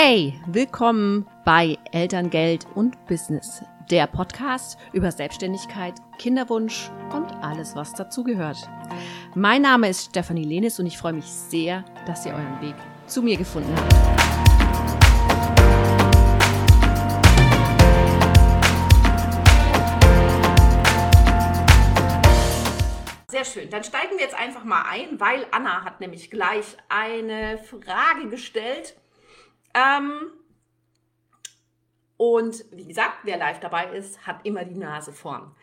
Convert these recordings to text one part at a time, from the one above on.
Hey, willkommen bei Elterngeld und Business, der Podcast über Selbstständigkeit, Kinderwunsch und alles, was dazugehört. Mein Name ist Stefanie Lenis und ich freue mich sehr, dass ihr euren Weg zu mir gefunden habt. Sehr schön. Dann steigen wir jetzt einfach mal ein, weil Anna hat nämlich gleich eine Frage gestellt ähm, und wie gesagt, wer live dabei ist, hat immer die Nase vorn.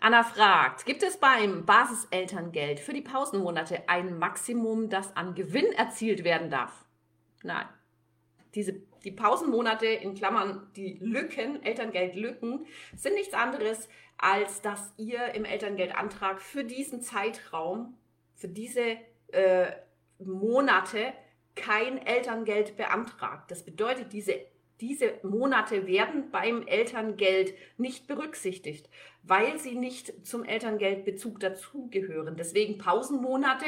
Anna fragt, gibt es beim Basiselterngeld für die Pausenmonate ein Maximum, das an Gewinn erzielt werden darf? Nein. Diese, die Pausenmonate, in Klammern die Lücken, Elterngeldlücken, sind nichts anderes, als dass ihr im Elterngeldantrag für diesen Zeitraum, für diese äh, Monate kein Elterngeld beantragt. Das bedeutet, diese, diese Monate werden beim Elterngeld nicht berücksichtigt, weil sie nicht zum Elterngeldbezug dazugehören. Deswegen Pausenmonate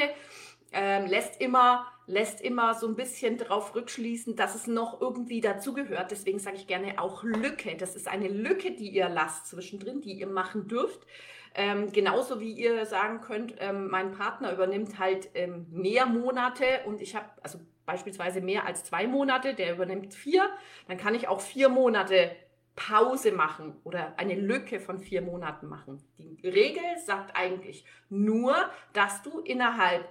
ähm, lässt immer lässt immer so ein bisschen darauf rückschließen, dass es noch irgendwie dazugehört. Deswegen sage ich gerne auch Lücke. Das ist eine Lücke, die ihr lasst zwischendrin, die ihr machen dürft. Ähm, genauso wie ihr sagen könnt, ähm, mein Partner übernimmt halt ähm, mehr Monate und ich habe, also beispielsweise mehr als zwei Monate, der übernimmt vier, dann kann ich auch vier Monate Pause machen oder eine Lücke von vier Monaten machen. Die Regel sagt eigentlich nur, dass du innerhalb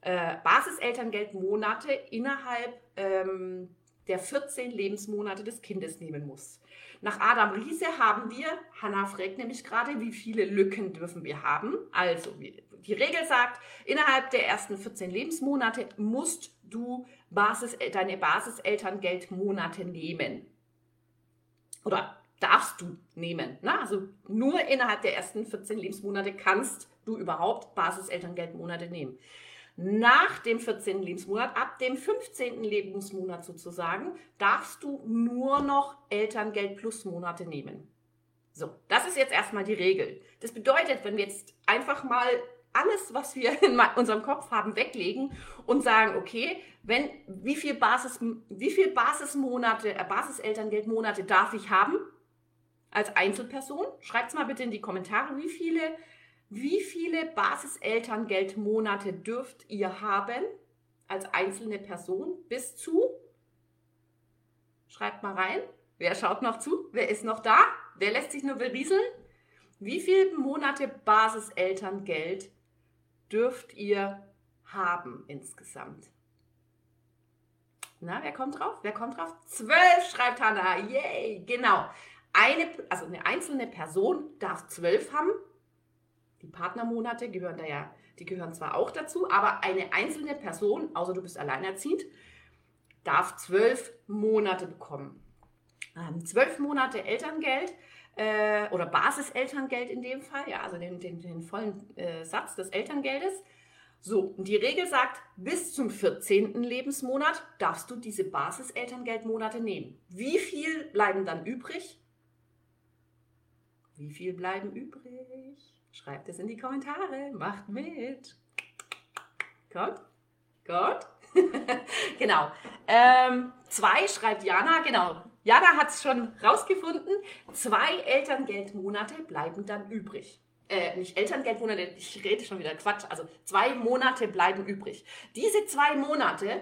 äh, Basiselterngeldmonate innerhalb ähm, der 14 Lebensmonate des Kindes nehmen musst. Nach Adam Riese haben wir, Hanna fragt nämlich gerade, wie viele Lücken dürfen wir haben. Also, die Regel sagt, innerhalb der ersten 14 Lebensmonate musst du Basis, deine Basiselterngeldmonate nehmen. Oder darfst du nehmen. Ne? Also nur innerhalb der ersten 14 Lebensmonate kannst du überhaupt Basiselterngeldmonate nehmen. Nach dem 14. Lebensmonat, ab dem 15. Lebensmonat sozusagen, darfst du nur noch Elterngeld plus Monate nehmen. So, das ist jetzt erstmal die Regel. Das bedeutet, wenn wir jetzt einfach mal alles, was wir in unserem Kopf haben, weglegen und sagen, okay, wenn, wie viel Basis, wie viel Basismonate, äh, Basiselterngeldmonate darf ich haben als Einzelperson? Schreibt es mal bitte in die Kommentare, wie viele, wie viele Basiselterngeldmonate dürft ihr haben als einzelne Person bis zu? Schreibt mal rein. Wer schaut noch zu? Wer ist noch da? Wer lässt sich nur berieseln? Wie viele Monate Basiselterngeld dürft ihr haben insgesamt? Na, wer kommt drauf? Wer kommt drauf? Zwölf, schreibt Hannah. Yay, genau. Eine, also eine einzelne Person darf zwölf haben. Die Partnermonate gehören da ja, die gehören zwar auch dazu, aber eine einzelne Person, außer du bist alleinerziehend, darf zwölf Monate bekommen. Ähm, zwölf Monate Elterngeld äh, oder Basiselterngeld in dem Fall, ja, also den, den, den vollen äh, Satz des Elterngeldes. So, und die Regel sagt, bis zum 14. Lebensmonat darfst du diese Basiselterngeldmonate nehmen. Wie viel bleiben dann übrig? Wie viel bleiben übrig? Schreibt es in die Kommentare, macht mit. Kommt? Kommt? genau. Ähm, zwei schreibt Jana, genau. Jana hat es schon rausgefunden. Zwei Elterngeldmonate bleiben dann übrig. Äh, nicht Elterngeldmonate, ich rede schon wieder Quatsch. Also zwei Monate bleiben übrig. Diese zwei Monate,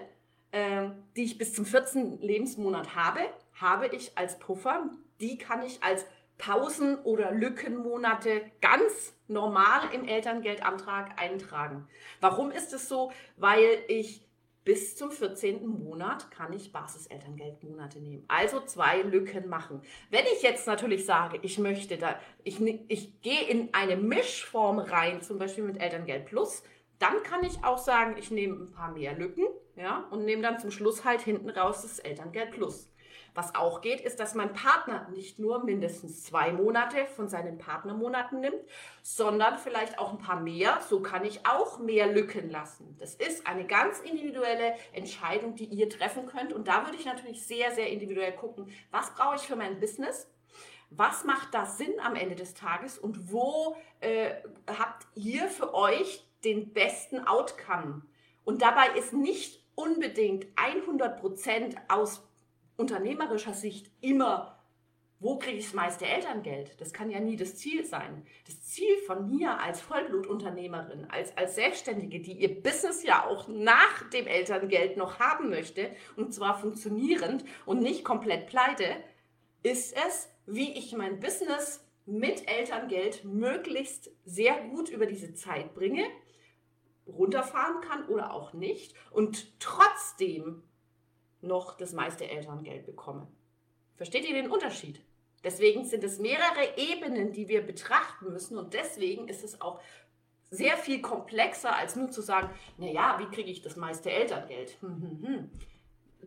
äh, die ich bis zum 14. Lebensmonat habe, habe ich als Puffer. Die kann ich als Pausen- oder Lückenmonate ganz normal im Elterngeldantrag eintragen. Warum ist es so? Weil ich bis zum 14. Monat kann ich Basiselterngeldmonate nehmen. Also zwei Lücken machen. Wenn ich jetzt natürlich sage, ich möchte da, ich, ich gehe in eine Mischform rein, zum Beispiel mit Elterngeld Plus, dann kann ich auch sagen, ich nehme ein paar mehr Lücken, ja, und nehme dann zum Schluss halt hinten raus das Elterngeld Plus. Was auch geht, ist, dass mein Partner nicht nur mindestens zwei Monate von seinen Partnermonaten nimmt, sondern vielleicht auch ein paar mehr. So kann ich auch mehr Lücken lassen. Das ist eine ganz individuelle Entscheidung, die ihr treffen könnt. Und da würde ich natürlich sehr, sehr individuell gucken, was brauche ich für mein Business? Was macht da Sinn am Ende des Tages und wo äh, habt ihr für euch den besten Outcome? Und dabei ist nicht unbedingt 100% aus unternehmerischer Sicht immer wo kriege ich das meiste Elterngeld? Das kann ja nie das Ziel sein. Das Ziel von mir als Vollblutunternehmerin, als, als Selbstständige, die ihr Business ja auch nach dem Elterngeld noch haben möchte, und zwar funktionierend und nicht komplett pleite, ist es, wie ich mein Business mit Elterngeld möglichst sehr gut über diese Zeit bringe, runterfahren kann oder auch nicht und trotzdem noch das meiste Elterngeld bekomme. Versteht ihr den Unterschied? Deswegen sind es mehrere Ebenen, die wir betrachten müssen und deswegen ist es auch sehr viel komplexer, als nur zu sagen, naja, wie kriege ich das meiste Elterngeld? Hm, hm, hm.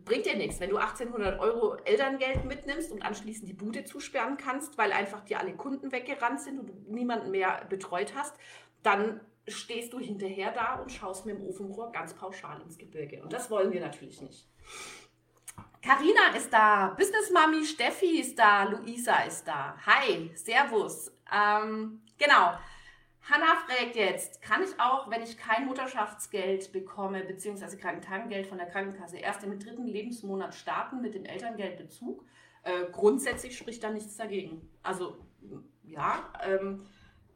Bringt dir nichts, wenn du 1800 Euro Elterngeld mitnimmst und anschließend die Bude zusperren kannst, weil einfach dir alle Kunden weggerannt sind und du niemanden mehr betreut hast, dann stehst du hinterher da und schaust mit dem Ofenrohr ganz pauschal ins Gebirge. Und das wollen wir natürlich nicht. Karina ist da, Business Mami Steffi ist da, Luisa ist da. Hi, Servus. Ähm, genau. Hanna fragt jetzt, kann ich auch, wenn ich kein Mutterschaftsgeld bekomme, beziehungsweise Krankentagengeld von der Krankenkasse, erst im dritten Lebensmonat starten mit dem Elterngeldbezug? Äh, grundsätzlich spricht da nichts dagegen. Also ja, ähm,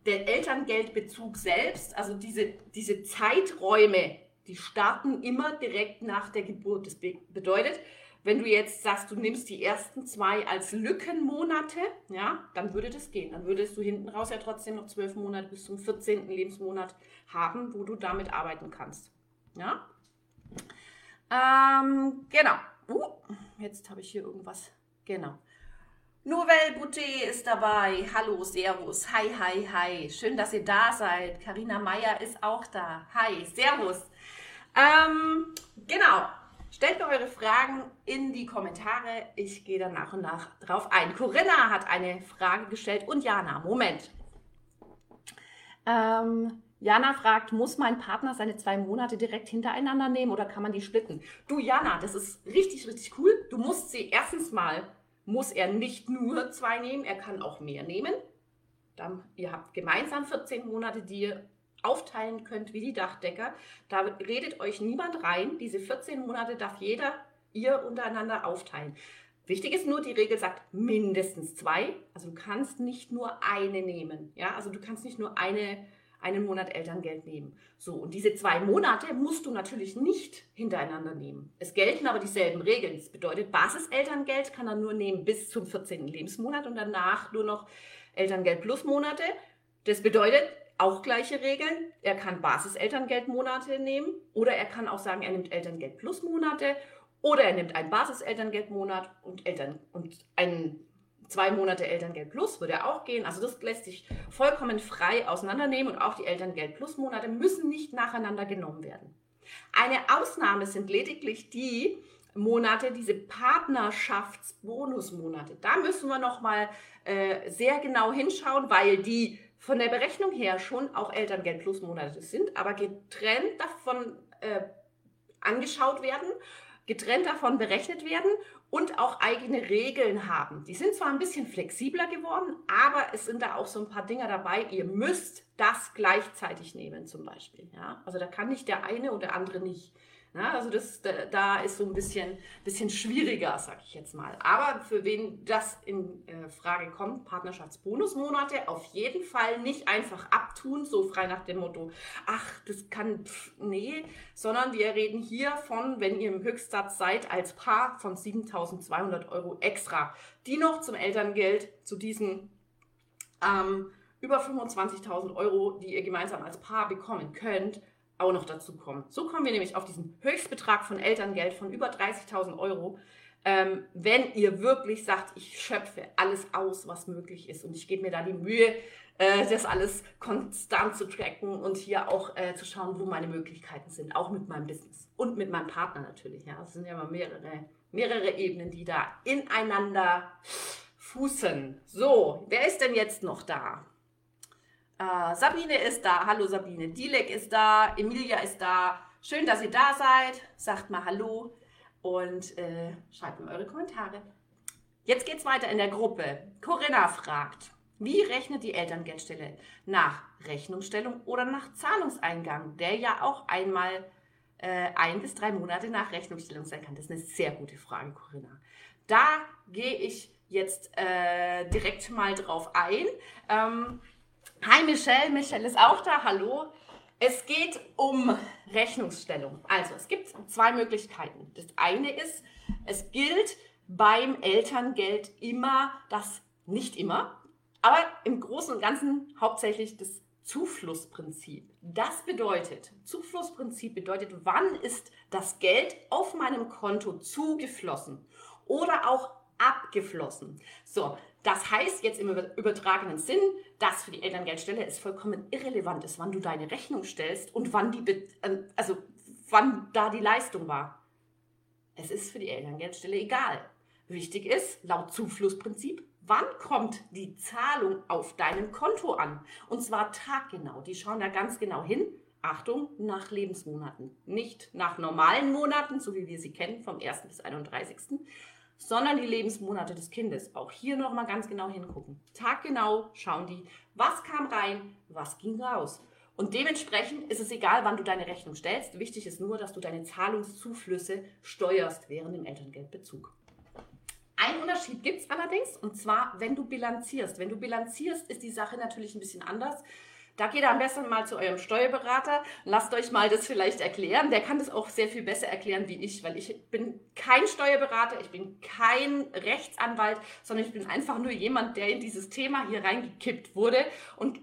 der Elterngeldbezug selbst, also diese, diese Zeiträume, die starten immer direkt nach der Geburt. Das bedeutet, wenn du jetzt sagst, du nimmst die ersten zwei als Lückenmonate, ja, dann würde das gehen. Dann würdest du hinten raus ja trotzdem noch zwölf Monate bis zum 14. Lebensmonat haben, wo du damit arbeiten kannst. Ja. Ähm, genau. Uh, jetzt habe ich hier irgendwas. Genau. Nouvelle Boutet ist dabei. Hallo, Servus. Hi, hi, hi. Schön, dass ihr da seid. Karina Meyer ist auch da. Hi, Servus. Ähm, genau. Stellt mir eure Fragen in die Kommentare. Ich gehe dann nach und nach drauf ein. Corinna hat eine Frage gestellt und Jana, Moment. Ähm, Jana fragt, muss mein Partner seine zwei Monate direkt hintereinander nehmen oder kann man die splitten? Du Jana, das ist richtig, richtig cool. Du musst sie erstens mal, muss er nicht nur zwei nehmen, er kann auch mehr nehmen. Dann, ihr habt gemeinsam 14 Monate, die ihr aufteilen könnt wie die Dachdecker. Da redet euch niemand rein. Diese 14 Monate darf jeder ihr untereinander aufteilen. Wichtig ist nur, die Regel sagt mindestens zwei. Also du kannst nicht nur eine nehmen. Ja, also du kannst nicht nur eine, einen Monat Elterngeld nehmen. So, und diese zwei Monate musst du natürlich nicht hintereinander nehmen. Es gelten aber dieselben Regeln. Das bedeutet, Basiselterngeld kann er nur nehmen bis zum 14. Lebensmonat und danach nur noch Elterngeld plus Monate. Das bedeutet, auch gleiche Regeln. Er kann Basiselterngeldmonate nehmen oder er kann auch sagen, er nimmt Elterngeld plus Monate oder er nimmt einen Basiselterngeldmonat und Eltern und einen zwei Monate Elterngeld plus würde auch gehen. Also das lässt sich vollkommen frei auseinandernehmen und auch die Elterngeld plus Monate müssen nicht nacheinander genommen werden. Eine Ausnahme sind lediglich die Monate, diese Partnerschaftsbonusmonate. Da müssen wir noch mal äh, sehr genau hinschauen, weil die von der Berechnung her schon auch Elterngeld plus Monate sind, aber getrennt davon äh, angeschaut werden, getrennt davon berechnet werden und auch eigene Regeln haben. Die sind zwar ein bisschen flexibler geworden, aber es sind da auch so ein paar Dinge dabei. Ihr müsst das gleichzeitig nehmen zum Beispiel. Ja? Also da kann nicht der eine oder der andere nicht. Ja, also das, da ist so ein bisschen, bisschen schwieriger, sag ich jetzt mal. Aber für wen das in äh, Frage kommt, Partnerschaftsbonusmonate, auf jeden Fall nicht einfach abtun, so frei nach dem Motto, ach, das kann, pff, nee, sondern wir reden hier von, wenn ihr im Höchstsatz seid, als Paar von 7.200 Euro extra, die noch zum Elterngeld, zu diesen ähm, über 25.000 Euro, die ihr gemeinsam als Paar bekommen könnt, auch noch dazu kommen. So kommen wir nämlich auf diesen Höchstbetrag von Elterngeld von über 30.000 Euro, ähm, wenn ihr wirklich sagt, ich schöpfe alles aus, was möglich ist und ich gebe mir da die Mühe, äh, das alles konstant zu tracken und hier auch äh, zu schauen, wo meine Möglichkeiten sind, auch mit meinem Business und mit meinem Partner natürlich. Ja, es sind ja immer mehrere, mehrere Ebenen, die da ineinander fußen. So, wer ist denn jetzt noch da? Äh, Sabine ist da. Hallo Sabine. Dilek ist da. Emilia ist da. Schön, dass ihr da seid. Sagt mal Hallo und äh, schreibt mir eure Kommentare. Jetzt geht's weiter in der Gruppe. Corinna fragt, wie rechnet die Elterngeldstelle? Nach Rechnungsstellung oder nach Zahlungseingang, der ja auch einmal äh, ein bis drei Monate nach Rechnungsstellung sein kann? Das ist eine sehr gute Frage, Corinna. Da gehe ich jetzt äh, direkt mal drauf ein. Ähm, hi Michelle, Michelle ist auch da, hallo. Es geht um Rechnungsstellung. Also es gibt zwei Möglichkeiten. Das eine ist, es gilt beim Elterngeld immer das, nicht immer, aber im Großen und Ganzen hauptsächlich das Zuflussprinzip. Das bedeutet, Zuflussprinzip bedeutet, wann ist das Geld auf meinem Konto zugeflossen oder auch abgeflossen. So, das heißt jetzt im übertragenen Sinn, dass für die Elterngeldstelle es vollkommen irrelevant ist, wann du deine Rechnung stellst und wann die, ähm, also wann da die Leistung war. Es ist für die Elterngeldstelle egal. Wichtig ist, laut Zuflussprinzip, wann kommt die Zahlung auf deinem Konto an? Und zwar taggenau. Die schauen da ganz genau hin. Achtung, nach Lebensmonaten. Nicht nach normalen Monaten, so wie wir sie kennen, vom 1. bis 31., sondern die Lebensmonate des Kindes. Auch hier nochmal ganz genau hingucken. Taggenau schauen die, was kam rein, was ging raus. Und dementsprechend ist es egal, wann du deine Rechnung stellst. Wichtig ist nur, dass du deine Zahlungszuflüsse steuerst während dem Elterngeldbezug. Ein Unterschied gibt es allerdings, und zwar, wenn du bilanzierst. Wenn du bilanzierst, ist die Sache natürlich ein bisschen anders. Da geht am besten mal zu eurem Steuerberater. Lasst euch mal das vielleicht erklären. Der kann das auch sehr viel besser erklären wie ich, weil ich bin kein Steuerberater, ich bin kein Rechtsanwalt, sondern ich bin einfach nur jemand, der in dieses Thema hier reingekippt wurde und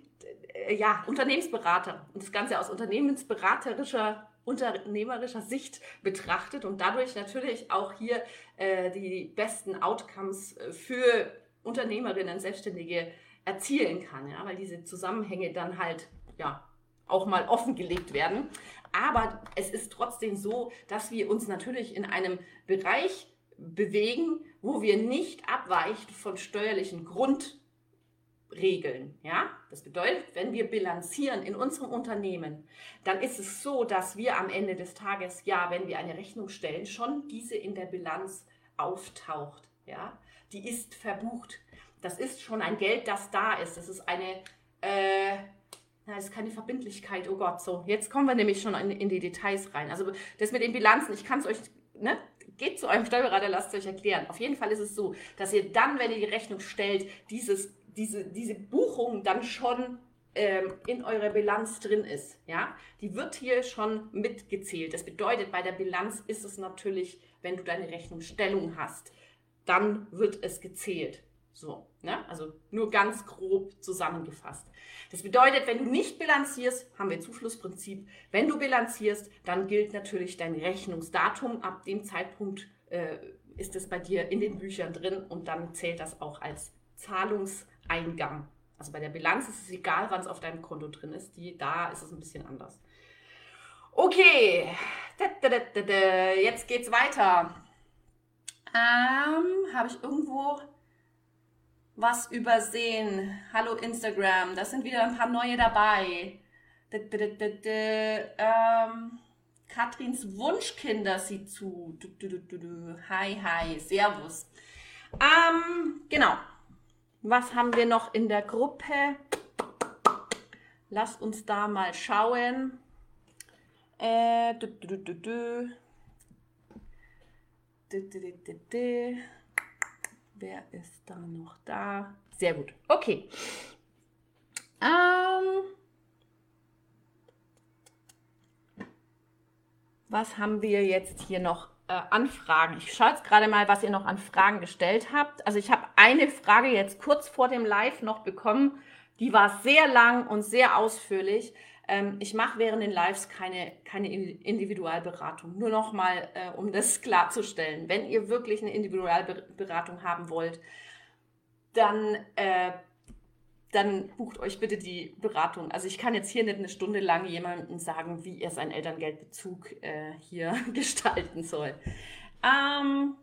äh, ja, Unternehmensberater und das Ganze aus unternehmensberaterischer unternehmerischer Sicht betrachtet und dadurch natürlich auch hier äh, die besten Outcomes äh, für Unternehmerinnen, Selbstständige erzielen kann, ja, weil diese Zusammenhänge dann halt ja auch mal offengelegt werden. Aber es ist trotzdem so, dass wir uns natürlich in einem Bereich bewegen, wo wir nicht abweichen von steuerlichen Grundregeln. Ja? Das bedeutet, wenn wir bilanzieren in unserem Unternehmen, dann ist es so, dass wir am Ende des Tages, ja, wenn wir eine Rechnung stellen, schon diese in der Bilanz auftaucht. Ja? Die ist verbucht das ist schon ein Geld, das da ist. Das ist eine, äh, na, das ist keine Verbindlichkeit, oh Gott, so. Jetzt kommen wir nämlich schon in, in die Details rein. Also das mit den Bilanzen, ich kann es euch, ne? Geht zu eurem Steuerberater, lasst es euch erklären. Auf jeden Fall ist es so, dass ihr dann, wenn ihr die Rechnung stellt, dieses, diese, diese Buchung dann schon ähm, in eurer Bilanz drin ist. Ja? Die wird hier schon mitgezählt. Das bedeutet, bei der Bilanz ist es natürlich, wenn du deine Rechnungsstellung hast, dann wird es gezählt. So, ne? also nur ganz grob zusammengefasst. Das bedeutet, wenn du nicht bilanzierst, haben wir Zuflussprinzip. Wenn du bilanzierst, dann gilt natürlich dein Rechnungsdatum. Ab dem Zeitpunkt äh, ist es bei dir in den Büchern drin und dann zählt das auch als Zahlungseingang. Also bei der Bilanz ist es egal, wann es auf deinem Konto drin ist. Die, da ist es ein bisschen anders. Okay, jetzt geht's weiter. Ähm, Habe ich irgendwo was übersehen. Hallo Instagram, da sind wieder ein paar neue dabei. Ähm, Katrins Wunschkinder sieht zu. Hi, hi, Servus. Ähm, genau. Was haben wir noch in der Gruppe? Lass uns da mal schauen. Äh, du, du, du, du, du. Wer ist da noch da? Sehr gut. Okay. Ähm, was haben wir jetzt hier noch äh, Anfragen? Ich schaue jetzt gerade mal, was ihr noch an Fragen gestellt habt. Also ich habe eine Frage jetzt kurz vor dem Live noch bekommen. Die war sehr lang und sehr ausführlich. Ähm, ich mache während den Lives keine, keine Individualberatung. Nur nochmal, äh, um das klarzustellen. Wenn ihr wirklich eine Individualberatung haben wollt, dann, äh, dann bucht euch bitte die Beratung. Also ich kann jetzt hier nicht eine Stunde lang jemandem sagen, wie er seinen Elterngeldbezug äh, hier gestalten soll. Ähm,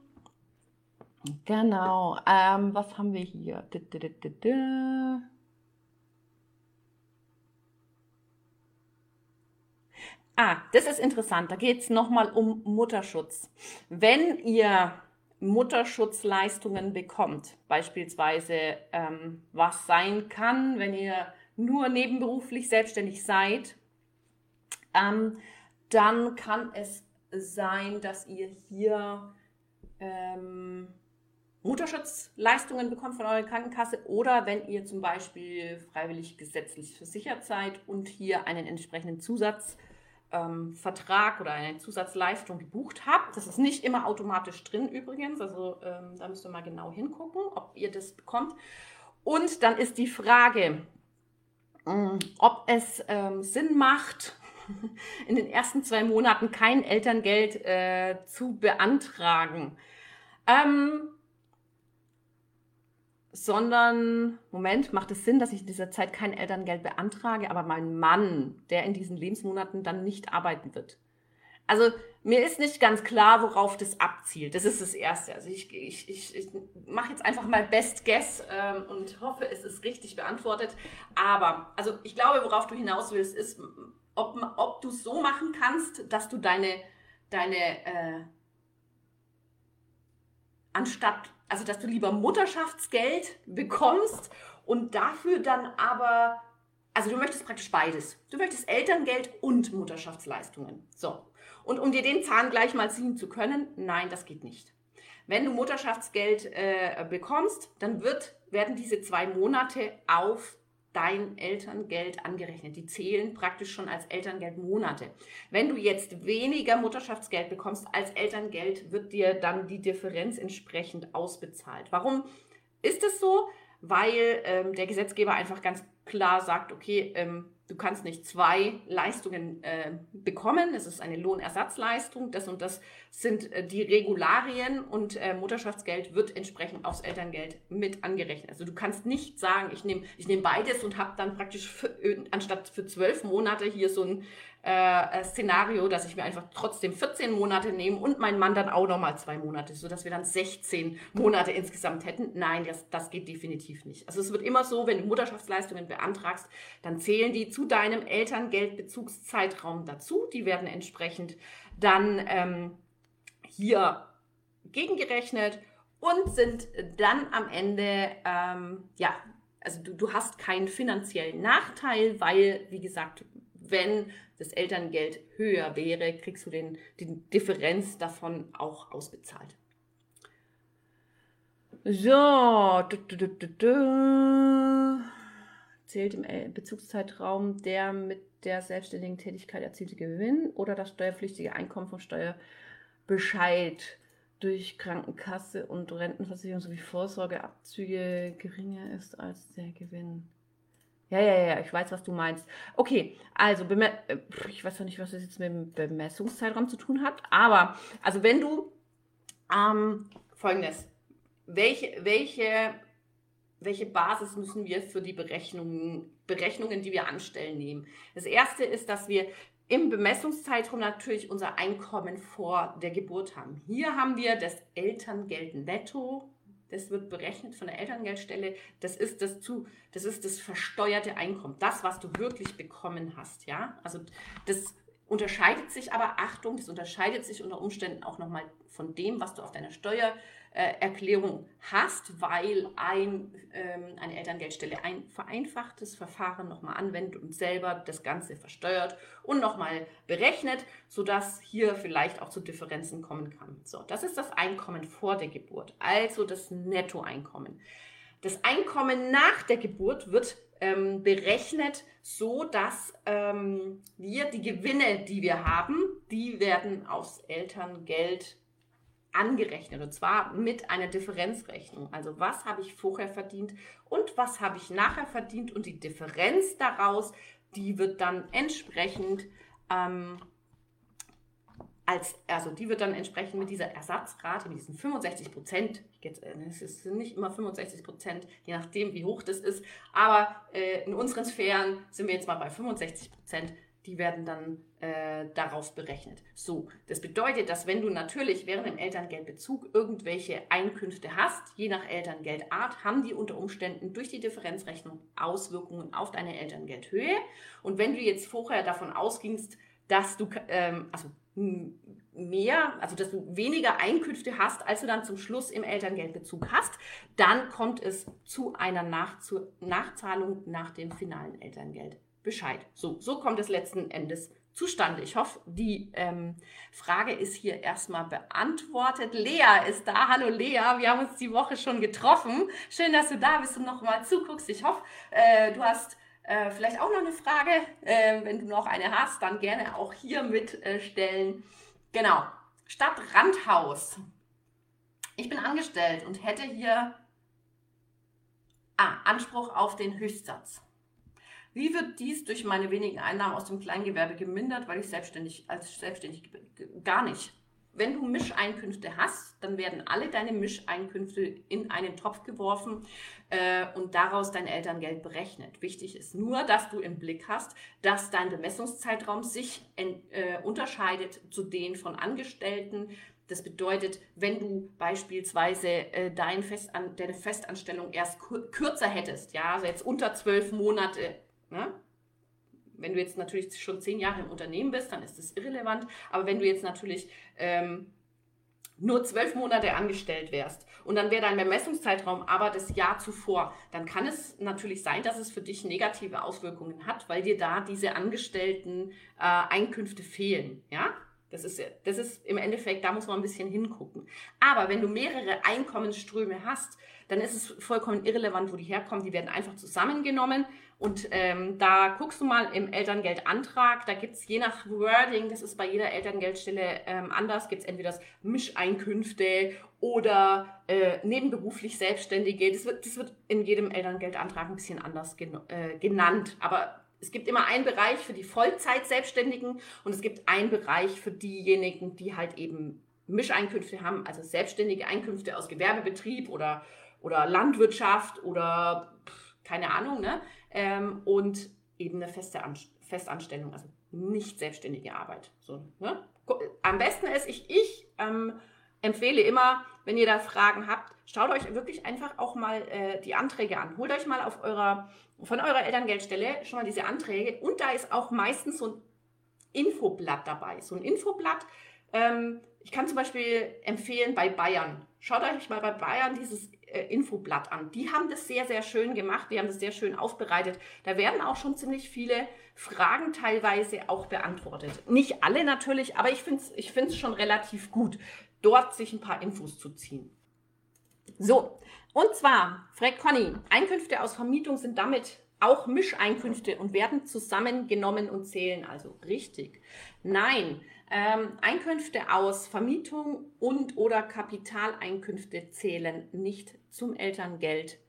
genau. Ähm, was haben wir hier? Ah, das ist interessant. Da geht es nochmal um Mutterschutz. Wenn ihr Mutterschutzleistungen bekommt, beispielsweise ähm, was sein kann, wenn ihr nur nebenberuflich selbstständig seid, ähm, dann kann es sein, dass ihr hier ähm, Mutterschutzleistungen bekommt von eurer Krankenkasse oder wenn ihr zum Beispiel freiwillig gesetzlich versichert seid und hier einen entsprechenden Zusatzvertrag ähm, oder eine Zusatzleistung gebucht habt. Das ist nicht immer automatisch drin übrigens, also ähm, da müsst ihr mal genau hingucken, ob ihr das bekommt. Und dann ist die Frage, ähm, ob es ähm, Sinn macht, in den ersten zwei Monaten kein Elterngeld äh, zu beantragen. Ähm, sondern, Moment, macht es Sinn, dass ich in dieser Zeit kein Elterngeld beantrage, aber mein Mann, der in diesen Lebensmonaten dann nicht arbeiten wird. Also mir ist nicht ganz klar, worauf das abzielt. Das ist das Erste. Also ich, ich, ich, ich mache jetzt einfach mal Best Guess ähm, und hoffe, es ist richtig beantwortet. Aber, also ich glaube, worauf du hinaus willst, ist, ob, ob du es so machen kannst, dass du deine, deine äh, anstatt, also dass du lieber Mutterschaftsgeld bekommst und dafür dann aber, also du möchtest praktisch beides. Du möchtest Elterngeld und Mutterschaftsleistungen. So. Und um dir den Zahn gleich mal ziehen zu können, nein, das geht nicht. Wenn du Mutterschaftsgeld äh, bekommst, dann wird, werden diese zwei Monate auf dein Elterngeld angerechnet. Die zählen praktisch schon als Elterngeldmonate. Wenn du jetzt weniger Mutterschaftsgeld bekommst als Elterngeld, wird dir dann die Differenz entsprechend ausbezahlt. Warum ist es so? Weil ähm, der Gesetzgeber einfach ganz klar sagt, okay, ähm, du kannst nicht zwei Leistungen äh, bekommen. Es ist eine Lohnersatzleistung. Das und das sind äh, die Regularien und äh, Mutterschaftsgeld wird entsprechend aufs Elterngeld mit angerechnet. Also du kannst nicht sagen, ich nehme ich nehm beides und habe dann praktisch für, anstatt für zwölf Monate hier so ein äh, Szenario, dass ich mir einfach trotzdem 14 Monate nehme und mein Mann dann auch nochmal zwei Monate, sodass wir dann 16 Monate insgesamt hätten. Nein, das, das geht definitiv nicht. Also es wird immer so, wenn du Mutterschaftsleistungen beantragst, dann zählen die zu deinem Elterngeldbezugszeitraum dazu. Die werden entsprechend dann ähm, hier gegengerechnet und sind dann am Ende, ähm, ja, also du, du hast keinen finanziellen Nachteil, weil, wie gesagt, wenn das Elterngeld höher wäre, kriegst du den, die Differenz davon auch ausbezahlt. So, zählt im Bezugszeitraum der mit der selbstständigen Tätigkeit erzielte Gewinn oder das steuerpflichtige Einkommen vom Steuerbescheid durch Krankenkasse und Rentenversicherung sowie Vorsorgeabzüge geringer ist als der Gewinn. Ja, ja, ja, ich weiß, was du meinst. Okay, also, äh, ich weiß noch nicht, was das jetzt mit dem Bemessungszeitraum zu tun hat, aber, also, wenn du, ähm, folgendes, welche, welche, welche Basis müssen wir für die Berechnungen, Berechnungen, die wir anstellen, nehmen? Das erste ist, dass wir im Bemessungszeitraum natürlich unser Einkommen vor der Geburt haben. Hier haben wir das Elterngeld netto das wird berechnet von der Elterngeldstelle. Das ist das zu, das ist das versteuerte Einkommen, das, was du wirklich bekommen hast, ja. Also das unterscheidet sich aber, Achtung, das unterscheidet sich unter Umständen auch nochmal von dem, was du auf deiner Steuer Erklärung hast, weil ein, ähm, eine Elterngeldstelle ein vereinfachtes Verfahren nochmal anwendet und selber das Ganze versteuert und nochmal berechnet, sodass hier vielleicht auch zu Differenzen kommen kann. So, das ist das Einkommen vor der Geburt, also das Nettoeinkommen. Das Einkommen nach der Geburt wird ähm, berechnet, so dass ähm, wir die Gewinne, die wir haben, die werden aufs Elterngeld angerechnet und zwar mit einer Differenzrechnung. Also was habe ich vorher verdient und was habe ich nachher verdient und die Differenz daraus, die wird dann entsprechend ähm, als, also die wird dann entsprechend mit dieser Ersatzrate, mit diesen 65 Prozent, es sind nicht immer 65 Prozent, je nachdem wie hoch das ist, aber äh, in unseren Sphären sind wir jetzt mal bei 65 Prozent, die werden dann äh, darauf berechnet. So, das bedeutet, dass wenn du natürlich während dem Elterngeldbezug irgendwelche Einkünfte hast, je nach Elterngeldart, haben die unter Umständen durch die Differenzrechnung Auswirkungen auf deine Elterngeldhöhe. Und wenn du jetzt vorher davon ausgingst, dass du ähm, also mehr, also dass du weniger Einkünfte hast, als du dann zum Schluss im Elterngeldbezug hast, dann kommt es zu einer Nachzu Nachzahlung nach dem finalen Elterngeld. Bescheid. So, so kommt es letzten Endes zustande? Ich hoffe, die ähm, Frage ist hier erstmal beantwortet. Lea ist da. Hallo Lea, wir haben uns die Woche schon getroffen. Schön, dass du da bist und nochmal zuguckst. Ich hoffe, äh, du hast äh, vielleicht auch noch eine Frage. Äh, wenn du noch eine hast, dann gerne auch hier mitstellen. genau. Stadtrandhaus. Ich bin angestellt und hätte hier ah, Anspruch auf den Höchstsatz. Wie wird dies durch meine wenigen Einnahmen aus dem Kleingewerbe gemindert, weil ich selbstständig als selbstständig gar nicht. Wenn du Mischeinkünfte hast, dann werden alle deine Mischeinkünfte in einen Topf geworfen äh, und daraus dein Elterngeld berechnet. Wichtig ist nur, dass du im Blick hast, dass dein Bemessungszeitraum sich äh, unterscheidet zu den von Angestellten. Das bedeutet, wenn du beispielsweise äh, dein Festan deine Festanstellung erst kürzer hättest, ja, also jetzt unter zwölf Monate, ne? wenn du jetzt natürlich schon zehn Jahre im Unternehmen bist, dann ist das irrelevant. Aber wenn du jetzt natürlich ähm, nur zwölf Monate angestellt wärst und dann wäre dein Bemessungszeitraum aber das Jahr zuvor, dann kann es natürlich sein, dass es für dich negative Auswirkungen hat, weil dir da diese Angestellten äh, Einkünfte fehlen. Ja? Das ist, das ist im Endeffekt, da muss man ein bisschen hingucken. Aber wenn du mehrere Einkommensströme hast, dann ist es vollkommen irrelevant, wo die herkommen. Die werden einfach zusammengenommen und ähm, da guckst du mal im Elterngeldantrag, da gibt es je nach Wording, das ist bei jeder Elterngeldstelle ähm, anders, gibt es entweder das Mischeinkünfte oder äh, nebenberuflich Selbstständige. Das wird, das wird in jedem Elterngeldantrag ein bisschen anders gen äh, genannt. Aber es gibt immer einen Bereich für die Vollzeit-Selbstständigen und es gibt einen Bereich für diejenigen, die halt eben Mischeinkünfte haben, also selbstständige Einkünfte aus Gewerbebetrieb oder, oder Landwirtschaft oder keine Ahnung, ne? Ähm, und eben eine feste An Festanstellung, also nicht selbstständige Arbeit. So, ne? Am besten ist, ich, ich ähm, empfehle immer, wenn ihr da Fragen habt, schaut euch wirklich einfach auch mal äh, die Anträge an. Holt euch mal auf eurer, von eurer Elterngeldstelle schon mal diese Anträge und da ist auch meistens so ein Infoblatt dabei. So ein Infoblatt, ähm, ich kann zum Beispiel empfehlen bei Bayern. Schaut euch mal bei Bayern dieses Infoblatt an. Die haben das sehr, sehr schön gemacht. Die haben das sehr schön aufbereitet. Da werden auch schon ziemlich viele Fragen teilweise auch beantwortet. Nicht alle natürlich, aber ich finde es ich find's schon relativ gut, dort sich ein paar Infos zu ziehen. So, und zwar, Frag Conny, Einkünfte aus Vermietung sind damit auch Mischeinkünfte und werden zusammengenommen und zählen also richtig. Nein, ähm, Einkünfte aus Vermietung und oder Kapitaleinkünfte zählen nicht zum Elterngeld,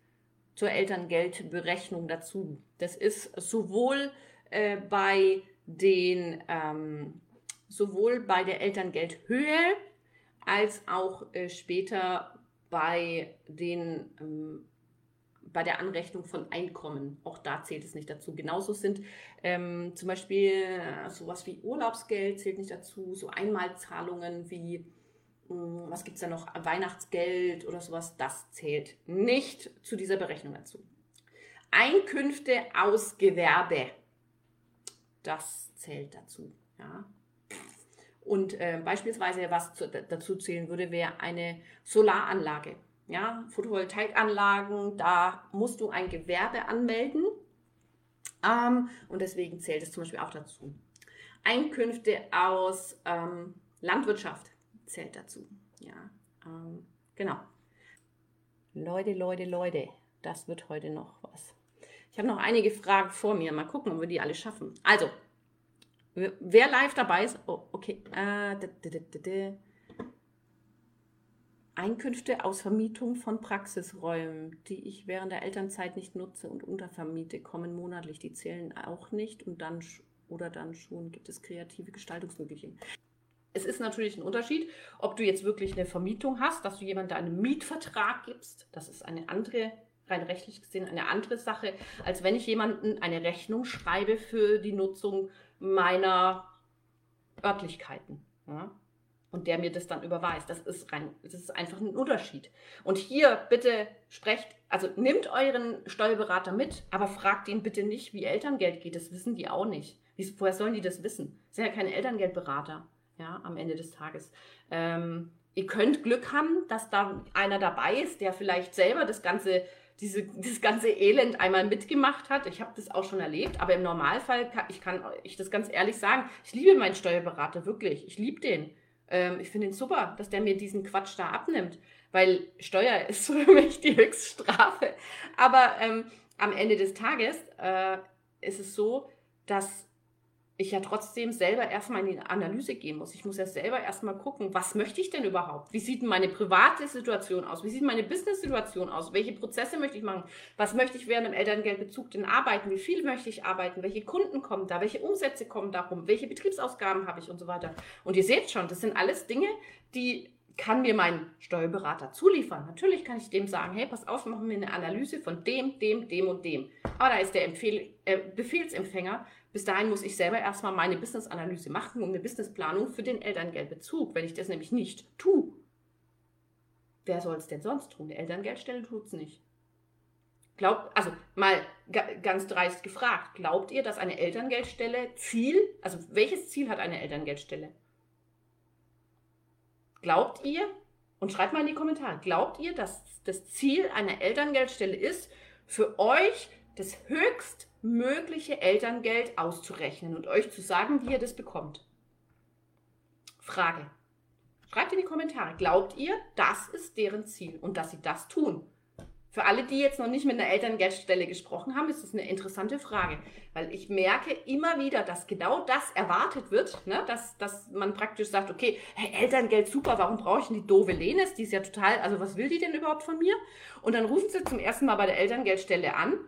zur Elterngeldberechnung dazu. Das ist sowohl äh, bei den ähm, sowohl bei der Elterngeldhöhe als auch äh, später bei den ähm, bei der Anrechnung von Einkommen. Auch da zählt es nicht dazu. Genauso sind ähm, zum Beispiel äh, sowas wie Urlaubsgeld zählt nicht dazu, so Einmalzahlungen wie, mh, hm, was gibt es da noch, Weihnachtsgeld oder sowas, das zählt nicht zu dieser Berechnung dazu. Einkünfte aus Gewerbe, das zählt dazu. Ja. Und äh, beispielsweise, was zu, dazu zählen würde, wäre eine Solaranlage ja, Photovoltaikanlagen, da musst du ein Gewerbe anmelden. Ähm, und deswegen zählt es zum Beispiel auch dazu. Einkünfte aus ähm, Landwirtschaft zählt dazu. Ja, ähm, genau. Leute, Leute, Leute, das wird heute noch was. Ich habe noch einige Fragen vor mir. Mal gucken, ob wir die alle schaffen. Also, wer live dabei ist, oh, okay. Äh, Einkünfte aus Vermietung von Praxisräumen, die ich während der Elternzeit nicht nutze und untervermiete, kommen monatlich. Die zählen auch nicht und dann oder dann schon gibt es kreative Gestaltungsmöglichkeiten. Es ist natürlich ein Unterschied, ob du jetzt wirklich eine Vermietung hast, dass du jemandem einen Mietvertrag gibst. Das ist eine andere, rein rechtlich gesehen, eine andere Sache, als wenn ich jemandem eine Rechnung schreibe für die Nutzung meiner Örtlichkeiten. Ja? Und der mir das dann überweist. Das ist rein, das ist einfach ein Unterschied. Und hier bitte sprecht, also nehmt euren Steuerberater mit, aber fragt ihn bitte nicht, wie Elterngeld geht. Das wissen die auch nicht. Wie, woher sollen die das wissen? Das sind ja keine Elterngeldberater, ja, am Ende des Tages. Ähm, ihr könnt Glück haben, dass da einer dabei ist, der vielleicht selber das ganze diese, dieses ganze Elend einmal mitgemacht hat. Ich habe das auch schon erlebt, aber im Normalfall kann ich kann ich das ganz ehrlich sagen. Ich liebe meinen Steuerberater wirklich. Ich liebe den. Ähm, ich finde ihn super, dass der mir diesen Quatsch da abnimmt, weil Steuer ist für mich die Höchststrafe. Aber ähm, am Ende des Tages äh, ist es so, dass ich ja trotzdem selber erstmal in die Analyse gehen muss. Ich muss ja selber erstmal gucken, was möchte ich denn überhaupt? Wie sieht meine private Situation aus? Wie sieht meine Business-Situation aus? Welche Prozesse möchte ich machen? Was möchte ich während dem Elterngeldbezug denn arbeiten? Wie viel möchte ich arbeiten? Welche Kunden kommen da? Welche Umsätze kommen da rum? Welche Betriebsausgaben habe ich und so weiter? Und ihr seht schon, das sind alles Dinge, die kann mir mein Steuerberater zuliefern. Natürlich kann ich dem sagen, hey, pass auf, machen wir eine Analyse von dem, dem, dem und dem. Aber da ist der Empfehl äh, Befehlsempfänger bis dahin muss ich selber erstmal meine Business-Analyse machen und eine Businessplanung für den Elterngeldbezug. Wenn ich das nämlich nicht tue, wer soll es denn sonst tun? Die Elterngeldstelle tut es nicht. Glaubt, also mal ganz dreist gefragt, glaubt ihr, dass eine Elterngeldstelle Ziel, also welches Ziel hat eine Elterngeldstelle? Glaubt ihr, und schreibt mal in die Kommentare, glaubt ihr, dass das Ziel einer Elterngeldstelle ist, für euch das höchst mögliche Elterngeld auszurechnen und euch zu sagen, wie ihr das bekommt. Frage. Schreibt in die Kommentare, glaubt ihr, das ist deren Ziel und dass sie das tun? Für alle, die jetzt noch nicht mit einer Elterngeldstelle gesprochen haben, ist das eine interessante Frage, weil ich merke immer wieder, dass genau das erwartet wird, ne? dass, dass man praktisch sagt, okay, hey, Elterngeld super, warum brauche ich denn die doofe Lenes? Die ist ja total, also was will die denn überhaupt von mir? Und dann rufen sie zum ersten Mal bei der Elterngeldstelle an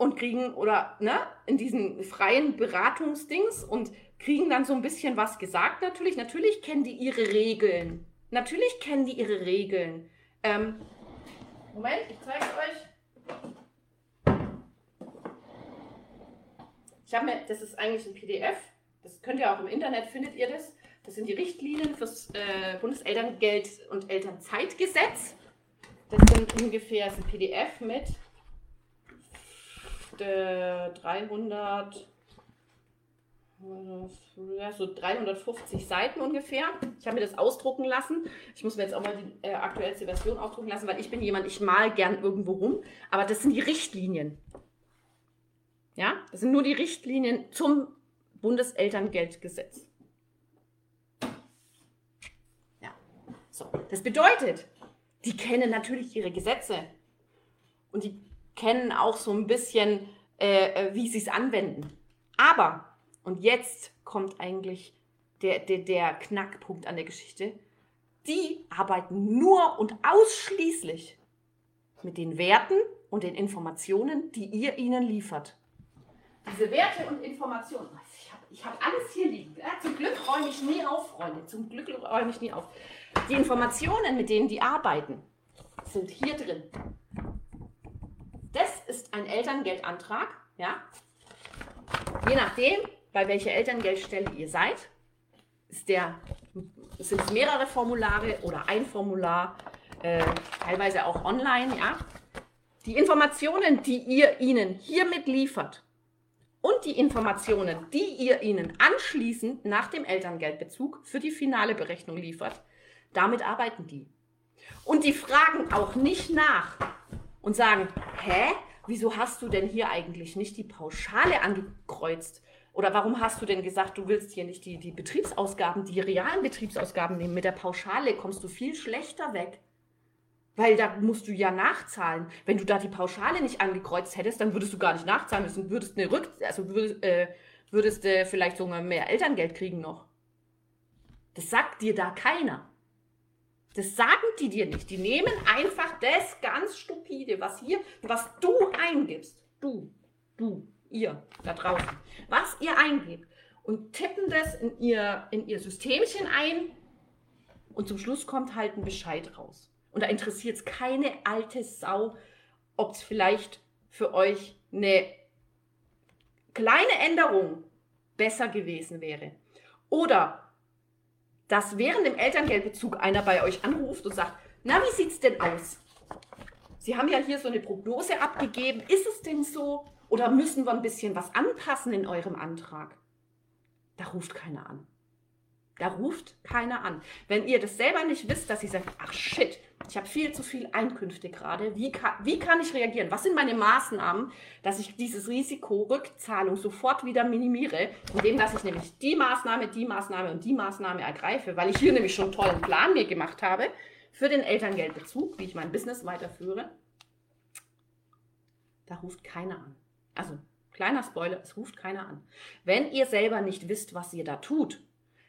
und kriegen oder ne, in diesen freien Beratungsdings und kriegen dann so ein bisschen was gesagt natürlich. Natürlich kennen die ihre Regeln. Natürlich kennen die ihre Regeln. Ähm, Moment, ich zeige euch. Ich habe mir, das ist eigentlich ein PDF. Das könnt ihr auch im Internet, findet ihr das. Das sind die Richtlinien fürs äh, Bundeselterngeld und Elternzeitgesetz. Das sind ungefähr das ist ein PDF mit 300, ja, so 350 Seiten ungefähr. Ich habe mir das ausdrucken lassen. Ich muss mir jetzt auch mal die äh, aktuellste Version ausdrucken lassen, weil ich bin jemand, ich mal gern irgendwo rum. Aber das sind die Richtlinien. Ja, das sind nur die Richtlinien zum Bundeselterngeldgesetz. Ja, so. Das bedeutet, die kennen natürlich ihre Gesetze. Und die kennen auch so ein bisschen, äh, äh wie sie es anwenden. Aber, und jetzt kommt eigentlich der, der, der Knackpunkt an der Geschichte, die arbeiten nur und ausschließlich mit den Werten und den Informationen, die ihr ihnen liefert. Diese Werte und Informationen, ich habe hab alles hier liegen. Zum Glück räume ich nie auf, Freunde. Zum Glück räume ich nie auf. Die Informationen, mit denen die arbeiten, sind hier drin. Das ist ein Elterngeldantrag, ja. Je nachdem, bei welcher Elterngeldstelle ihr seid, sind es mehrere Formulare oder ein Formular, äh, teilweise auch online, ja. Die Informationen, die ihr ihnen hiermit liefert und die Informationen, die ihr ihnen anschließend nach dem Elterngeldbezug für die finale Berechnung liefert, damit arbeiten die. Und die fragen auch nicht nach, und sagen, hä, wieso hast du denn hier eigentlich nicht die Pauschale angekreuzt? Oder warum hast du denn gesagt, du willst hier nicht die, die Betriebsausgaben, die realen Betriebsausgaben nehmen? Mit der Pauschale kommst du viel schlechter weg. Weil da musst du ja nachzahlen. Wenn du da die Pauschale nicht angekreuzt hättest, dann würdest du gar nicht nachzahlen müssen, würdest eine Rück also würdest, äh, würdest äh, vielleicht sogar mehr Elterngeld kriegen noch. Das sagt dir da keiner. Das sagen die dir nicht. Die nehmen einfach das ganz stupide, was hier, was du eingibst. Du, du, ihr da draußen. Was ihr eingebt. Und tippen das in ihr, in ihr Systemchen ein. Und zum Schluss kommt halt ein Bescheid raus. Und da interessiert es keine alte Sau, ob es vielleicht für euch eine kleine Änderung besser gewesen wäre. Oder dass während dem Elterngeldbezug einer bei euch anruft und sagt, na, wie sieht's denn aus? Sie haben ja hier so eine Prognose abgegeben. Ist es denn so? Oder müssen wir ein bisschen was anpassen in eurem Antrag? Da ruft keiner an. Da ruft keiner an. Wenn ihr das selber nicht wisst, dass ihr sagt, ach shit, Ich habe viel zu viel Einkünfte gerade. Wie kann, wie kann ich reagieren? Was sind meine Maßnahmen, dass ich dieses Risiko Rückzahlung sofort wieder minimiere, indem dass ich nämlich die Maßnahme, die Maßnahme und die Maßnahme ergreife, weil ich hier nämlich schon einen tollen Plan mir gemacht habe für den Elterngeldbezug, wie ich mein Business weiterführe. Da ruft keiner an. Also kleiner Spoiler, es ruft keiner an. Wenn ihr selber nicht wisst, was ihr da tut,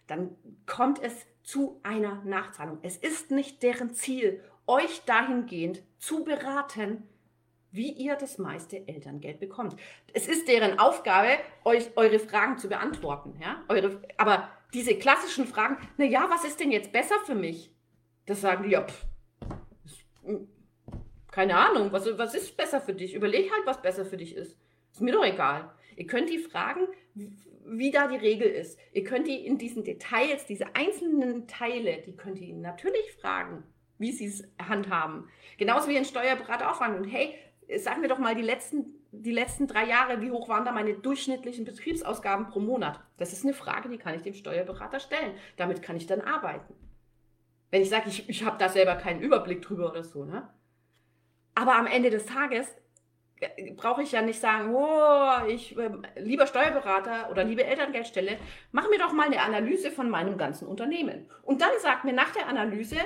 dann kommt es zu einer Nachzahlung. Es ist nicht deren Ziel, euch dahingehend zu beraten, wie ihr das meiste Elterngeld bekommt. Es ist deren Aufgabe, euch eure Fragen zu beantworten. Ja? Eure, aber diese klassischen Fragen, na ja, was ist denn jetzt besser für mich? Das sagen die ja, pff, hm, keine Ahnung, was, was ist besser für dich? Überleg halt, was besser für dich ist. Ist mir doch egal. Ihr könnt die fragen, wie da die Regel ist. Ihr könnt die in diesen Details, diese einzelnen Teile, die könnt ihr natürlich fragen, wie sie es handhaben. Genauso wie ein Steuerberater auch. Und hey, sag mir doch mal die letzten, die letzten drei Jahre, wie hoch waren da meine durchschnittlichen Betriebsausgaben pro Monat? Das ist eine Frage, die kann ich dem Steuerberater stellen. Damit kann ich dann arbeiten. Wenn ich sage, ich, ich habe da selber keinen Überblick drüber oder so. Ne? Aber am Ende des Tages brauche ich ja nicht sagen, oh, ich, äh, lieber Steuerberater oder liebe Elterngeldstelle, mach mir doch mal eine Analyse von meinem ganzen Unternehmen. Und dann sagt mir nach der Analyse,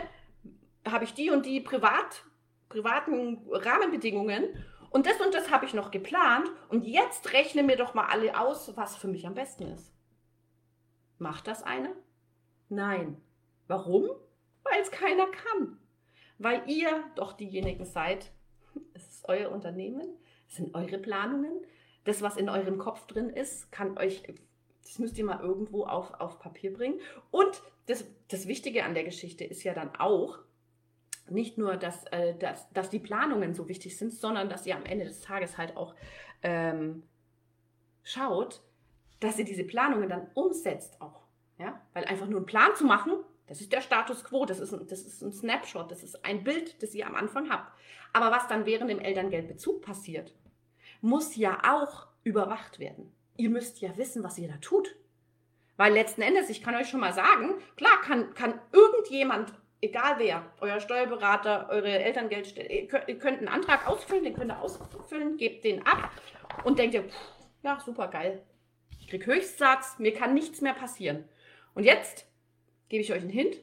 habe ich die und die privat, privaten Rahmenbedingungen und das und das habe ich noch geplant und jetzt rechne mir doch mal alle aus, was für mich am besten ist. Macht das eine? Nein. Warum? Weil es keiner kann. Weil ihr doch diejenigen seid, es ist euer Unternehmen, das sind eure Planungen. Das, was in eurem Kopf drin ist, kann euch, das müsst ihr mal irgendwo auf, auf Papier bringen. Und das, das Wichtige an der Geschichte ist ja dann auch, nicht nur, dass, äh, dass, dass die Planungen so wichtig sind, sondern dass ihr am Ende des Tages halt auch ähm, schaut, dass ihr diese Planungen dann umsetzt auch. Ja? Weil einfach nur einen Plan zu machen, das ist der Status quo, das ist, ein, das ist ein Snapshot, das ist ein Bild, das ihr am Anfang habt. Aber was dann während dem Elterngeldbezug passiert, muss ja auch überwacht werden. Ihr müsst ja wissen, was ihr da tut. Weil letzten Endes, ich kann euch schon mal sagen, klar kann, kann irgendjemand, egal wer, euer Steuerberater, eure Elterngeldstelle, ihr könnt, einen Antrag ausfüllen, den könnt ihr ausfüllen, gebt den ab und denkt ihr, pff, ja, super geil. Ich krieg Höchstsatz, mir kann nichts mehr passieren. Und jetzt gebe ich euch einen Hint.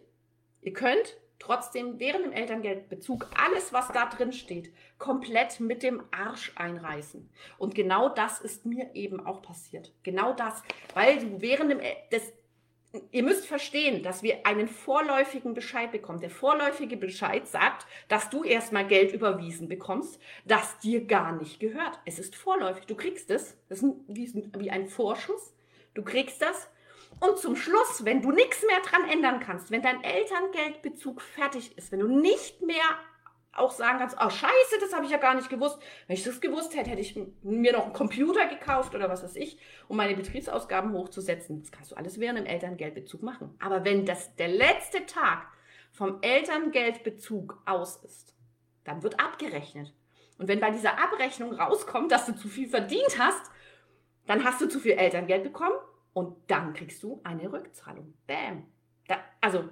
Ihr könnt trotzdem während dem Elterngeldbezug alles, was da drin steht, komplett mit dem Arsch einreißen. Und genau das ist mir eben auch passiert. Genau das, weil du während dem des Ihr müsst verstehen, dass wir einen vorläufigen Bescheid bekommen. Der vorläufige Bescheid sagt, dass du erstmal Geld überwiesen bekommst, das dir gar nicht gehört. Es ist vorläufig. Du kriegst es. Das ist wie ein Vorschuss. Du kriegst das und zum Schluss, wenn du nichts mehr dran ändern kannst, wenn dein Elterngeldbezug fertig ist, wenn du nicht mehr auch sagen kannst, oh scheiße, das habe ich ja gar nicht gewusst. Wenn ich das gewusst hätte, hätte ich mir noch einen Computer gekauft oder was weiß ich, um meine Betriebsausgaben hochzusetzen. Das kannst du alles während dem Elterngeldbezug machen. Aber wenn das der letzte Tag vom Elterngeldbezug aus ist, dann wird abgerechnet. Und wenn bei dieser Abrechnung rauskommt, dass du zu viel verdient hast, dann hast du zu viel Elterngeld bekommen und dann kriegst du eine Rückzahlung. Bam. Da, also,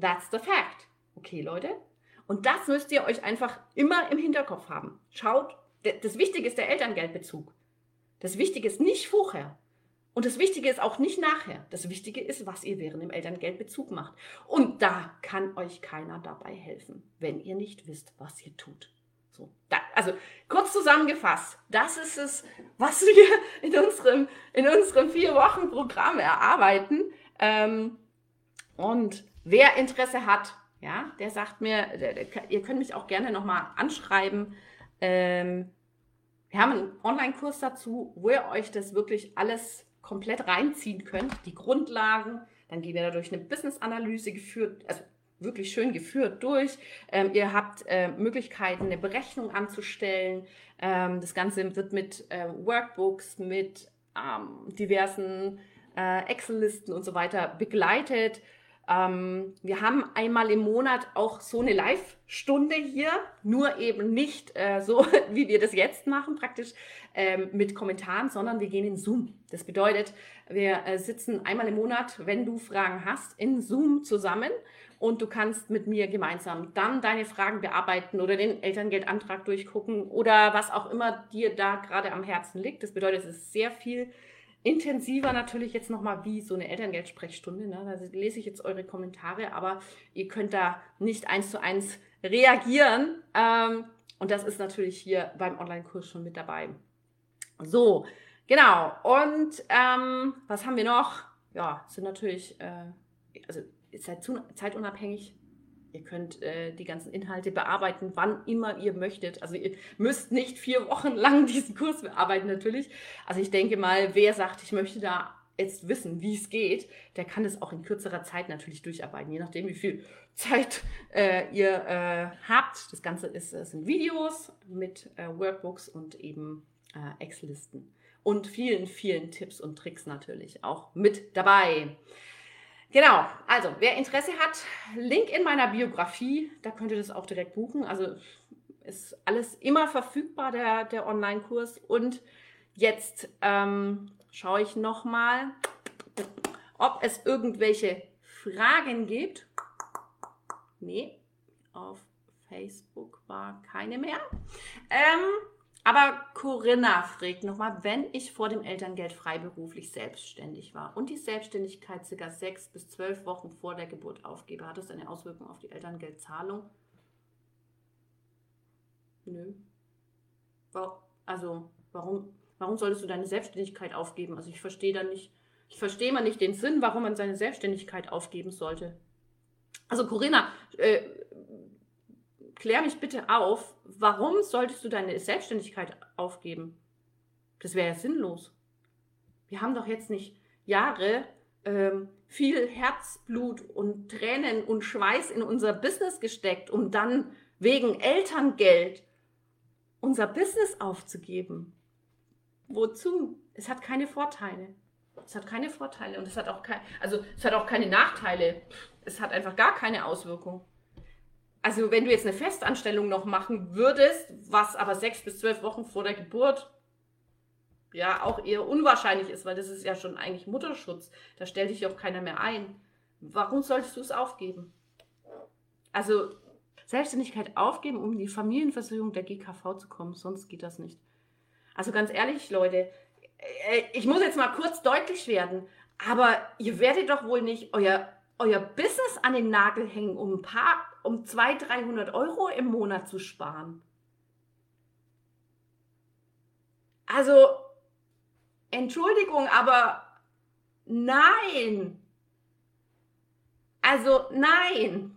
that's the fact. Okay, Leute? Und das müsst ihr euch einfach immer im Hinterkopf haben. Schaut, das Wichtige ist der Elterngeldbezug. Das Wichtige ist nicht vorher. Und das Wichtige ist auch nicht nachher. Das Wichtige ist, was ihr während dem Elterngeldbezug macht. Und da kann euch keiner dabei helfen, wenn ihr nicht wisst, was ihr tut. So, da, also kurz zusammengefasst, das ist es, was wir in unserem, in unserem vier Wochen Programm erarbeiten. Ähm, und wer Interesse hat, ja, der sagt mir, der, der, ihr könnt mich auch gerne nochmal anschreiben. Ähm, wir haben einen Online-Kurs dazu, wo ihr euch das wirklich alles komplett reinziehen könnt, die Grundlagen. Dann gehen wir dadurch eine Business-Analyse geführt, also wirklich schön geführt durch. Ähm, ihr habt äh, Möglichkeiten, eine Berechnung anzustellen. Ähm, das Ganze wird mit äh, Workbooks, mit ähm, diversen äh, Excel-Listen und so weiter begleitet. Ähm, wir haben einmal im Monat auch so eine Live-Stunde hier, nur eben nicht äh, so, wie wir das jetzt machen, praktisch ähm, mit Kommentaren, sondern wir gehen in Zoom. Das bedeutet, wir äh, sitzen einmal im Monat, wenn du Fragen hast, in Zoom zusammen und du kannst mit mir gemeinsam dann deine Fragen bearbeiten oder den Elterngeldantrag durchgucken oder was auch immer dir da gerade am Herzen liegt. Das bedeutet, es ist sehr viel intensiver natürlich jetzt nochmal wie so eine Elterngeldsprechstunde. Ne? Da lese ich jetzt eure Kommentare, aber ihr könnt da nicht eins zu eins reagieren. Ähm, und das ist natürlich hier beim Online-Kurs schon mit dabei. So, genau. Und ähm, was haben wir noch? Ja, sind natürlich, äh, also ihr seid zeitunabhängig. Ihr könnt äh, die ganzen Inhalte bearbeiten, wann immer ihr möchtet. Also ihr müsst nicht vier Wochen lang diesen Kurs bearbeiten natürlich. Also ich denke mal, wer sagt, ich möchte da jetzt wissen, wie es geht, der kann es auch in kürzerer Zeit natürlich durcharbeiten, je nachdem, wie viel Zeit äh, ihr äh, habt. Das Ganze ist, äh, sind Videos mit äh, Workbooks und eben äh, Excel-Listen. Und vielen, vielen Tipps und Tricks natürlich auch mit dabei. Genau, also wer Interesse hat, Link in meiner Biografie, da könnt ihr das auch direkt buchen. Also ist alles immer verfügbar, der, der Online-Kurs. Und jetzt ähm, schaue ich nochmal, ob es irgendwelche Fragen gibt. Nee, auf Facebook war keine mehr. Ähm, aber Corinna fragt nochmal, wenn ich vor dem Elterngeld freiberuflich selbstständig war und die Selbstständigkeit circa sechs bis zwölf Wochen vor der Geburt aufgebe, hat das eine Auswirkung auf die Elterngeldzahlung? Nö. Also, warum, warum solltest du deine Selbstständigkeit aufgeben? Also ich verstehe da nicht, ich verstehe mal nicht den Sinn, warum man seine Selbstständigkeit aufgeben sollte. Also Corinna, äh, klär mich bitte auf, warum solltest du deine Selbstständigkeit aufgeben? Das wäre ja sinnlos. Wir haben doch jetzt nicht Jahre ähm, viel Herzblut und Tränen und Schweiß in unser Business gesteckt, um dann wegen Elterngeld unser Business aufzugeben. Wozu? Es hat keine Vorteile. Es hat keine Vorteile und es hat auch kein, also es hat auch keine Nachteile. Es hat einfach gar keine Auswirkung also wenn du jetzt eine Festanstellung noch machen würdest, was aber sechs bis zwölf Wochen vor der Geburt ja auch eher unwahrscheinlich ist, weil das ist ja schon eigentlich Mutterschutz, da stellt dich auch keiner mehr ein. Warum solltest du es aufgeben? Also Selbstständigkeit aufgeben, um in die Familienversicherung der GKV zu kommen, sonst geht das nicht. Also ganz ehrlich, Leute, äh, ich muss jetzt mal kurz deutlich werden, aber ihr werdet doch wohl nicht euer, euer Business an den Nagel hängen, um ein paar um 200, 300 Euro im Monat zu sparen. Also, Entschuldigung, aber nein. Also nein.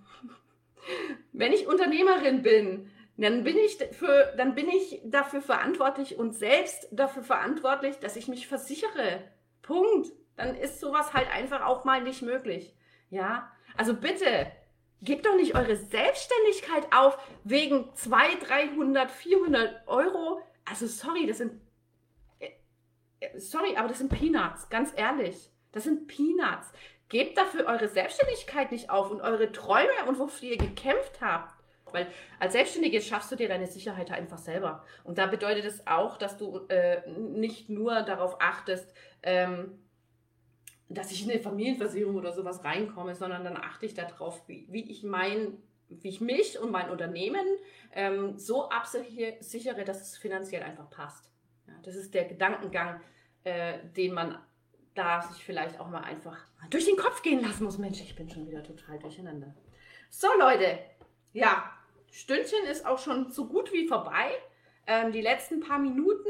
Wenn ich Unternehmerin bin, dann bin ich für, dann bin ich dafür verantwortlich und selbst dafür verantwortlich, dass ich mich versichere. Punkt. Dann ist sowas halt einfach auch mal nicht möglich. Ja, also bitte, Gebt doch nicht eure Selbstständigkeit auf wegen 200, 300, 400 Euro. Also sorry, das sind... Äh, äh, sorry, aber das sind Peanuts, ganz ehrlich. Das sind Peanuts. Gebt dafür eure Selbstständigkeit nicht auf und eure Träume und wofür ihr gekämpft habt. Weil als Selbstständige schaffst du dir deine Sicherheit einfach selber. Und da bedeutet es auch, dass du äh, nicht nur darauf achtest, ähm, dass ich in eine Familienversicherung oder sowas reinkomme, sondern dann achte ich darauf, wie, wie ich mein, wie ich mich und mein Unternehmen ähm, so absichere, dass es finanziell einfach passt. Ja, das ist der Gedankengang, äh, den man da sich vielleicht auch mal einfach durch den Kopf gehen lassen muss. Mensch, ich bin schon wieder total durcheinander. So, Leute, ja, Stündchen ist auch schon so gut wie vorbei. Ähm, die letzten paar Minuten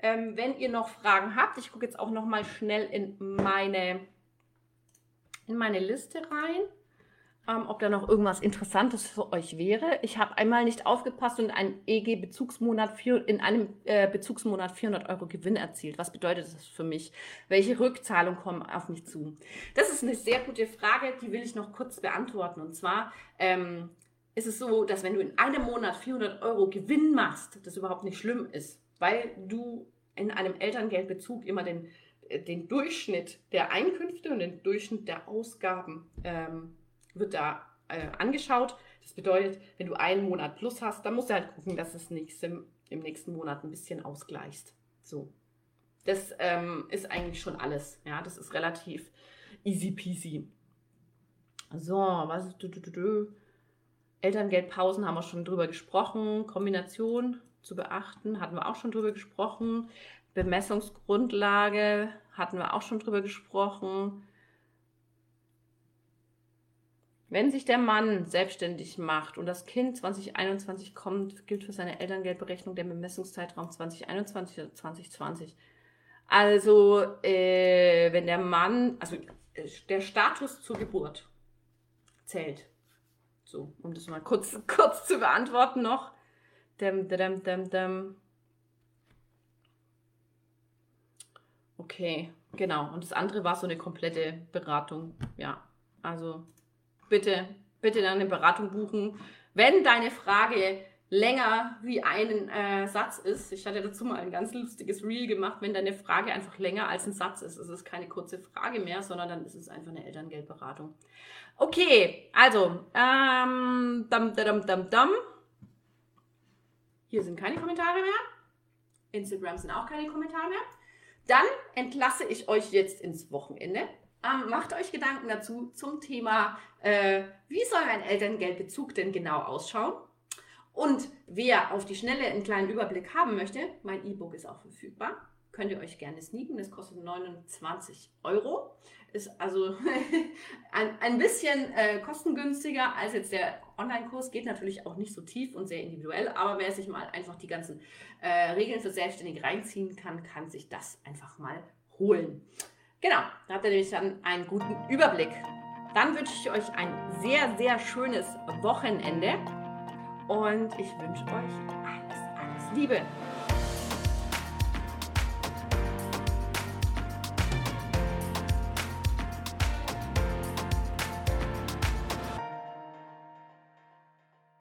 ähm, wenn ihr noch Fragen habt, ich gucke jetzt auch noch mal schnell in meine, in meine Liste rein, ähm, ob da noch irgendwas Interessantes für euch wäre. Ich habe einmal nicht aufgepasst und einen EG-Bezugsmonat in einem äh, Bezugsmonat 400 Euro Gewinn erzielt. Was bedeutet das für mich? Welche Rückzahlungen kommen auf mich zu? Das ist eine sehr gute Frage, die will ich noch kurz beantworten. Und zwar ähm, ist es so, dass wenn du in einem Monat 400 Euro Gewinn machst, das überhaupt nicht schlimm ist weil du in einem Elterngeldbezug immer den den Durchschnitt der Einkünfte und den Durchschnitt der Ausgaben ähm, wird da äh, angeschaut. Das bedeutet, wenn du einen Monat plus hast, dann musst du halt gucken, dass es im, im nächsten Monat ein bisschen ausgleichst. So. Das ähm, ist eigentlich schon alles. Ja, das ist relativ easy peasy. So, was ist. Du, du, du, Elterngeldpausen haben wir schon drüber gesprochen. Kombination zu beachten, hatten wir auch schon drüber gesprochen. Bemessungsgrundlage hatten wir auch schon drüber gesprochen. Wenn sich der Mann selbstständig macht und das Kind 2021 kommt, gilt für seine Elterngeldberechnung der Bemessungszeitraum 2021 oder 2020. Also, äh, wenn der Mann, also äh, der Status zur Geburt zählt. So, um das mal kurz, kurz zu beantworten noch. Dem, dem, dem, dem. Okay, genau. Und das andere war so eine komplette Beratung. Ja, also bitte, bitte dann eine Beratung buchen. Wenn deine Frage länger wie ein äh, Satz ist, ich hatte dazu mal ein ganz lustiges Reel gemacht, wenn deine Frage einfach länger als ein Satz ist, ist es keine kurze Frage mehr, sondern dann ist es einfach eine Elterngeldberatung. Okay, also, ähm, dam, dam, dam, dam. Hier sind keine Kommentare mehr. Instagram sind auch keine Kommentare mehr. Dann entlasse ich euch jetzt ins Wochenende. Ähm, macht euch Gedanken dazu zum Thema, äh, wie soll ein Elterngeldbezug denn genau ausschauen? Und wer auf die Schnelle einen kleinen Überblick haben möchte, mein E-Book ist auch verfügbar. Könnt ihr euch gerne sneaken. Das kostet 29 Euro. Ist also ein, ein bisschen äh, kostengünstiger als jetzt der Online-Kurs. Geht natürlich auch nicht so tief und sehr individuell. Aber wer sich mal einfach die ganzen äh, Regeln für Selbstständige reinziehen kann, kann sich das einfach mal holen. Genau, da habt ihr nämlich dann einen guten Überblick. Dann wünsche ich euch ein sehr, sehr schönes Wochenende und ich wünsche euch alles, alles Liebe.